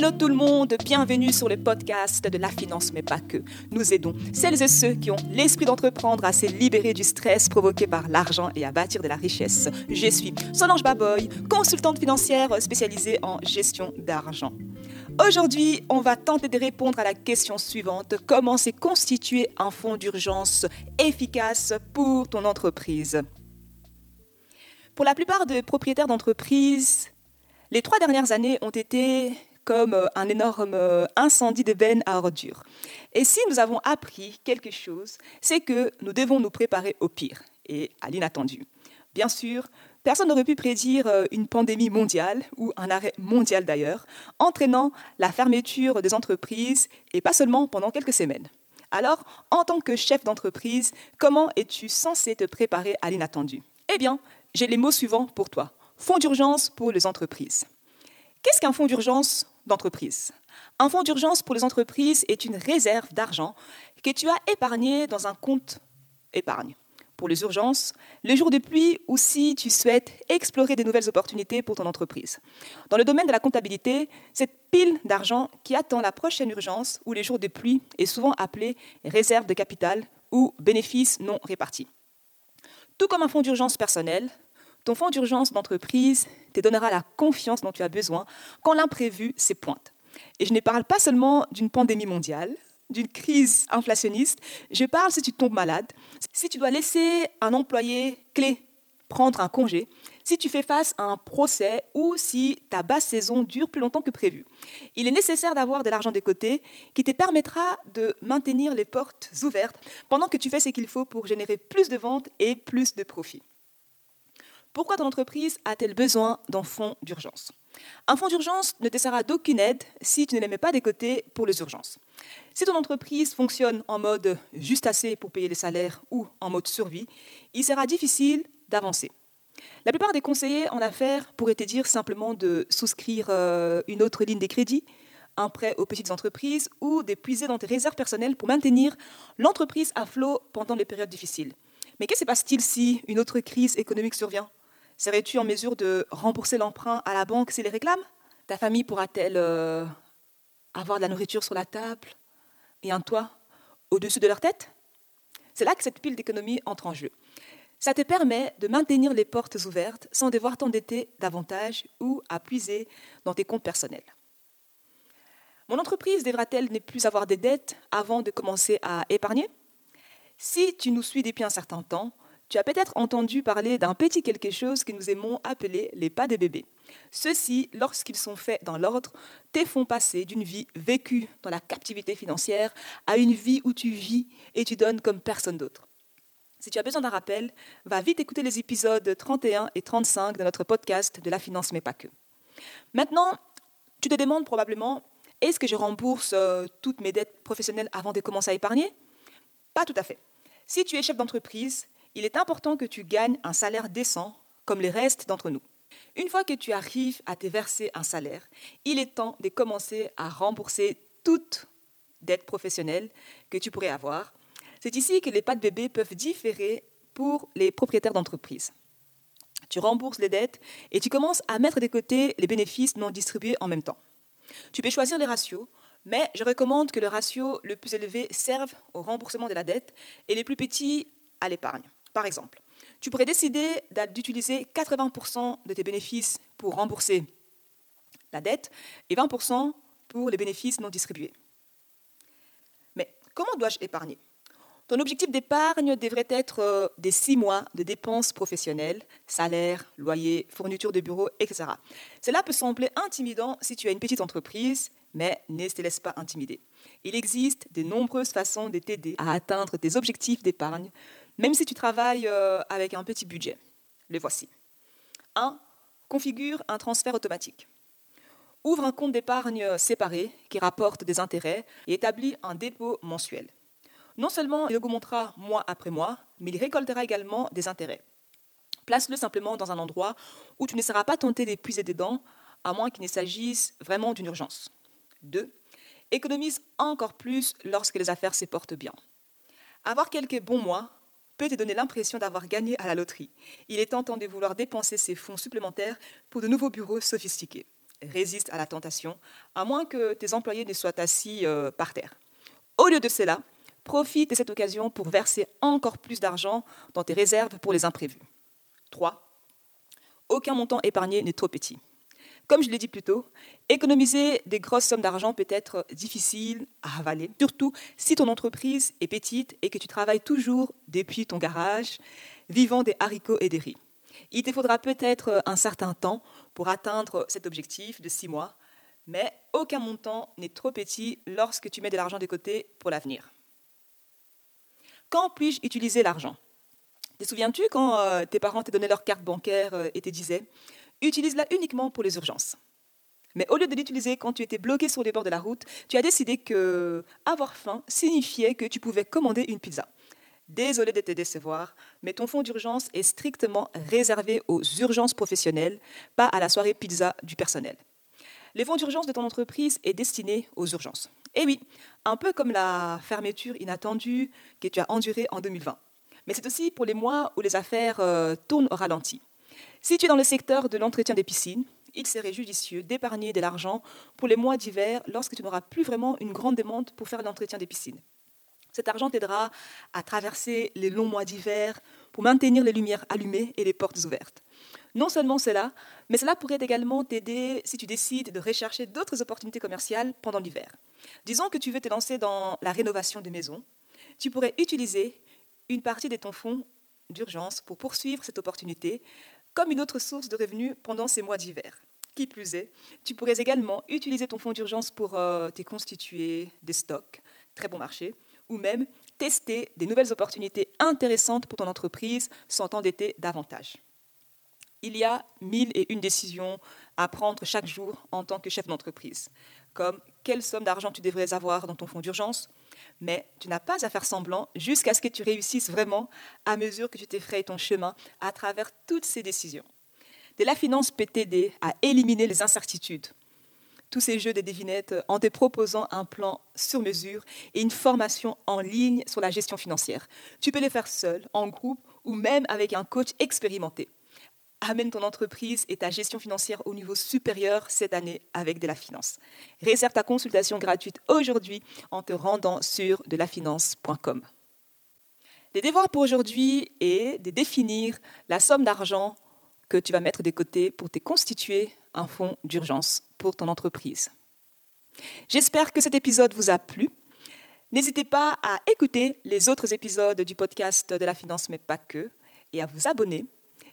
Hello tout le monde, bienvenue sur le podcast de la finance, mais pas que. Nous aidons celles et ceux qui ont l'esprit d'entreprendre à se libérer du stress provoqué par l'argent et à bâtir de la richesse. Je suis Solange Baboy, consultante financière spécialisée en gestion d'argent. Aujourd'hui, on va tenter de répondre à la question suivante. Comment s'est constitué un fonds d'urgence efficace pour ton entreprise? Pour la plupart des propriétaires d'entreprises, les trois dernières années ont été comme euh, un énorme euh, incendie de bennes à ordures. Et si nous avons appris quelque chose, c'est que nous devons nous préparer au pire et à l'inattendu. Bien sûr, personne n'aurait pu prédire euh, une pandémie mondiale, ou un arrêt mondial d'ailleurs, entraînant la fermeture des entreprises, et pas seulement pendant quelques semaines. Alors, en tant que chef d'entreprise, comment es-tu censé te préparer à l'inattendu? Eh bien, j'ai les mots suivants pour toi. Fonds d'urgence pour les entreprises. Qu'est-ce qu'un fonds d'urgence d'entreprise? Un fonds d'urgence pour les entreprises est une réserve d'argent que tu as épargné dans un compte épargne pour les urgences, les jours de pluie ou si tu souhaites explorer des nouvelles opportunités pour ton entreprise. Dans le domaine de la comptabilité, cette pile d'argent qui attend la prochaine urgence ou les jours de pluie est souvent appelée réserve de capital ou bénéfice non réparti. Tout comme un fonds d'urgence personnel, ton fonds d'urgence d'entreprise te donnera la confiance dont tu as besoin quand l'imprévu s'épointe. Et je ne parle pas seulement d'une pandémie mondiale, d'une crise inflationniste, je parle si tu tombes malade, si tu dois laisser un employé clé prendre un congé, si tu fais face à un procès ou si ta basse saison dure plus longtemps que prévu. Il est nécessaire d'avoir de l'argent de côté qui te permettra de maintenir les portes ouvertes pendant que tu fais ce qu'il faut pour générer plus de ventes et plus de profits. Pourquoi ton entreprise a-t-elle besoin d'un fonds d'urgence? Un fonds d'urgence ne te sera d'aucune aide si tu ne les mets pas des côtés pour les urgences. Si ton entreprise fonctionne en mode juste assez pour payer les salaires ou en mode survie, il sera difficile d'avancer. La plupart des conseillers en affaires pourraient te dire simplement de souscrire euh, une autre ligne de crédit, un prêt aux petites entreprises ou d'épuiser dans tes réserves personnelles pour maintenir l'entreprise à flot pendant les périodes difficiles. Mais que se passe-t-il si une autre crise économique survient? Serais-tu en mesure de rembourser l'emprunt à la banque s'il les réclame? Ta famille pourra-t-elle euh, avoir de la nourriture sur la table? Et un toit au-dessus de leur tête? C'est là que cette pile d'économie entre en jeu. Ça te permet de maintenir les portes ouvertes sans devoir t'endetter davantage ou à puiser dans tes comptes personnels. Mon entreprise devra-t-elle ne plus avoir des dettes avant de commencer à épargner? Si tu nous suis depuis un certain temps, tu as peut-être entendu parler d'un petit quelque chose que nous aimons appeler les pas des bébés. Ceux-ci, lorsqu'ils sont faits dans l'ordre, te font passer d'une vie vécue dans la captivité financière à une vie où tu vis et tu donnes comme personne d'autre. Si tu as besoin d'un rappel, va vite écouter les épisodes 31 et 35 de notre podcast de la finance, mais pas que. Maintenant, tu te demandes probablement, est-ce que je rembourse euh, toutes mes dettes professionnelles avant de commencer à épargner? Pas tout à fait. Si tu es chef d'entreprise, il est important que tu gagnes un salaire décent, comme les restes d'entre nous. Une fois que tu arrives à te verser un salaire, il est temps de commencer à rembourser toute dette professionnelle que tu pourrais avoir. C'est ici que les pas de bébé peuvent différer pour les propriétaires d'entreprise. Tu rembourses les dettes et tu commences à mettre de côté les bénéfices non distribués en même temps. Tu peux choisir les ratios, mais je recommande que le ratio le plus élevé serve au remboursement de la dette et les plus petits à l'épargne. Par exemple, tu pourrais décider d'utiliser 80% de tes bénéfices pour rembourser la dette et 20% pour les bénéfices non distribués. Mais comment dois-je épargner? Ton objectif d'épargne devrait être euh, des six mois de dépenses professionnelles, salaire, loyer, fourniture de bureau, etc. Cela peut sembler intimidant si tu as une petite entreprise, mais ne te laisse pas intimider. Il existe de nombreuses façons de t'aider à atteindre tes objectifs d'épargne même si tu travailles euh, avec un petit budget. Les voici. 1. Configure un transfert automatique. Ouvre un compte d'épargne séparé qui rapporte des intérêts et établis un dépôt mensuel. Non seulement il augmentera mois après mois, mais il récoltera également des intérêts. Place-le simplement dans un endroit où tu ne seras pas tenté d'épuiser des dents, à moins qu'il ne s'agisse vraiment d'une urgence. 2. Économise encore plus lorsque les affaires se portent bien. Avoir quelques bons mois peut te donner l'impression d'avoir gagné à la loterie. Il est tentant de vouloir dépenser ces fonds supplémentaires pour de nouveaux bureaux sophistiqués. Résiste à la tentation, à moins que tes employés ne soient assis euh, par terre. Au lieu de cela, profite de cette occasion pour verser encore plus d'argent dans tes réserves pour les imprévus. 3. Aucun montant épargné n'est trop petit. Comme je l'ai dit plus tôt, économiser des grosses sommes d'argent peut être difficile à avaler, surtout si ton entreprise est petite et que tu travailles toujours depuis ton garage, vivant des haricots et des riz. Il te faudra peut-être un certain temps pour atteindre cet objectif de six mois, mais aucun montant n'est trop petit lorsque tu mets de l'argent de côté pour l'avenir. Quand puis-je utiliser l'argent? Te souviens-tu quand euh, tes parents te donnaient leur carte bancaire euh, et te disaient utilise-la uniquement pour les urgences. Mais au lieu de l'utiliser quand tu étais bloqué sur les bords de la route, tu as décidé que avoir faim signifiait que tu pouvais commander une pizza. Désolé de te décevoir, mais ton fonds d'urgence est strictement réservé aux urgences professionnelles, pas à la soirée pizza du personnel. Les fonds d'urgence de ton entreprise est destiné aux urgences. Et oui, un peu comme la fermeture inattendue que tu as endurée en 2020. Mais c'est aussi pour les mois où les affaires euh, tournent au ralenti. Si tu es dans le secteur de l'entretien des piscines, il serait judicieux d'épargner de l'argent pour les mois d'hiver lorsque tu n'auras plus vraiment une grande demande pour faire l'entretien des piscines. Cet argent t'aidera à traverser les longs mois d'hiver pour maintenir les lumières allumées et les portes ouvertes. Non seulement cela, mais cela pourrait également t'aider si tu décides de rechercher d'autres opportunités commerciales pendant l'hiver. Disons que tu veux te lancer dans la rénovation des maisons. Tu pourrais utiliser une partie de ton fonds d'urgence pour poursuivre cette opportunité comme une autre source de revenus pendant ces mois d'hiver. Qui plus est, tu pourrais également utiliser ton fonds d'urgence pour euh, te constituer des stocks, très bon marché, ou même tester des nouvelles opportunités intéressantes pour ton entreprise sans t'endetter davantage. Il y a mille et une décisions à prendre chaque jour en tant que chef d'entreprise, comme quelle somme d'argent tu devrais avoir dans ton fonds d'urgence, mais tu n'as pas à faire semblant jusqu'à ce que tu réussisses vraiment à mesure que tu t'effrayes ton chemin à travers toutes ces décisions. De la finance peut t'aider à éliminer les incertitudes. Tous ces jeux de devinettes en te proposant un plan sur mesure et une formation en ligne sur la gestion financière. Tu peux les faire seul, en groupe ou même avec un coach expérimenté. Amène ton entreprise et ta gestion financière au niveau supérieur cette année avec de la finance. Réserve ta consultation gratuite aujourd'hui en te rendant sur delafinance.com. Les devoirs pour aujourd'hui est de définir la somme d'argent que tu vas mettre de côté pour te constituer un fonds d'urgence pour ton entreprise. J'espère que cet épisode vous a plu. N'hésitez pas à écouter les autres épisodes du podcast de la finance, mais pas que, et à vous abonner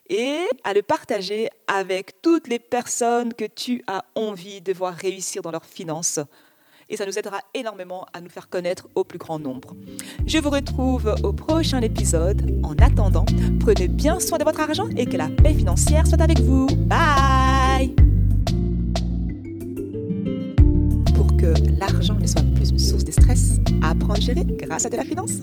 et à le partager avec toutes les personnes que tu as envie de voir réussir dans leurs finances. Et ça nous aidera énormément à nous faire connaître au plus grand nombre. Je vous retrouve au prochain épisode. En attendant, prenez bien soin de votre argent et que la paix financière soit avec vous. Bye Pour que l'argent ne soit plus une source de stress, apprendre à gérer grâce à de la finance.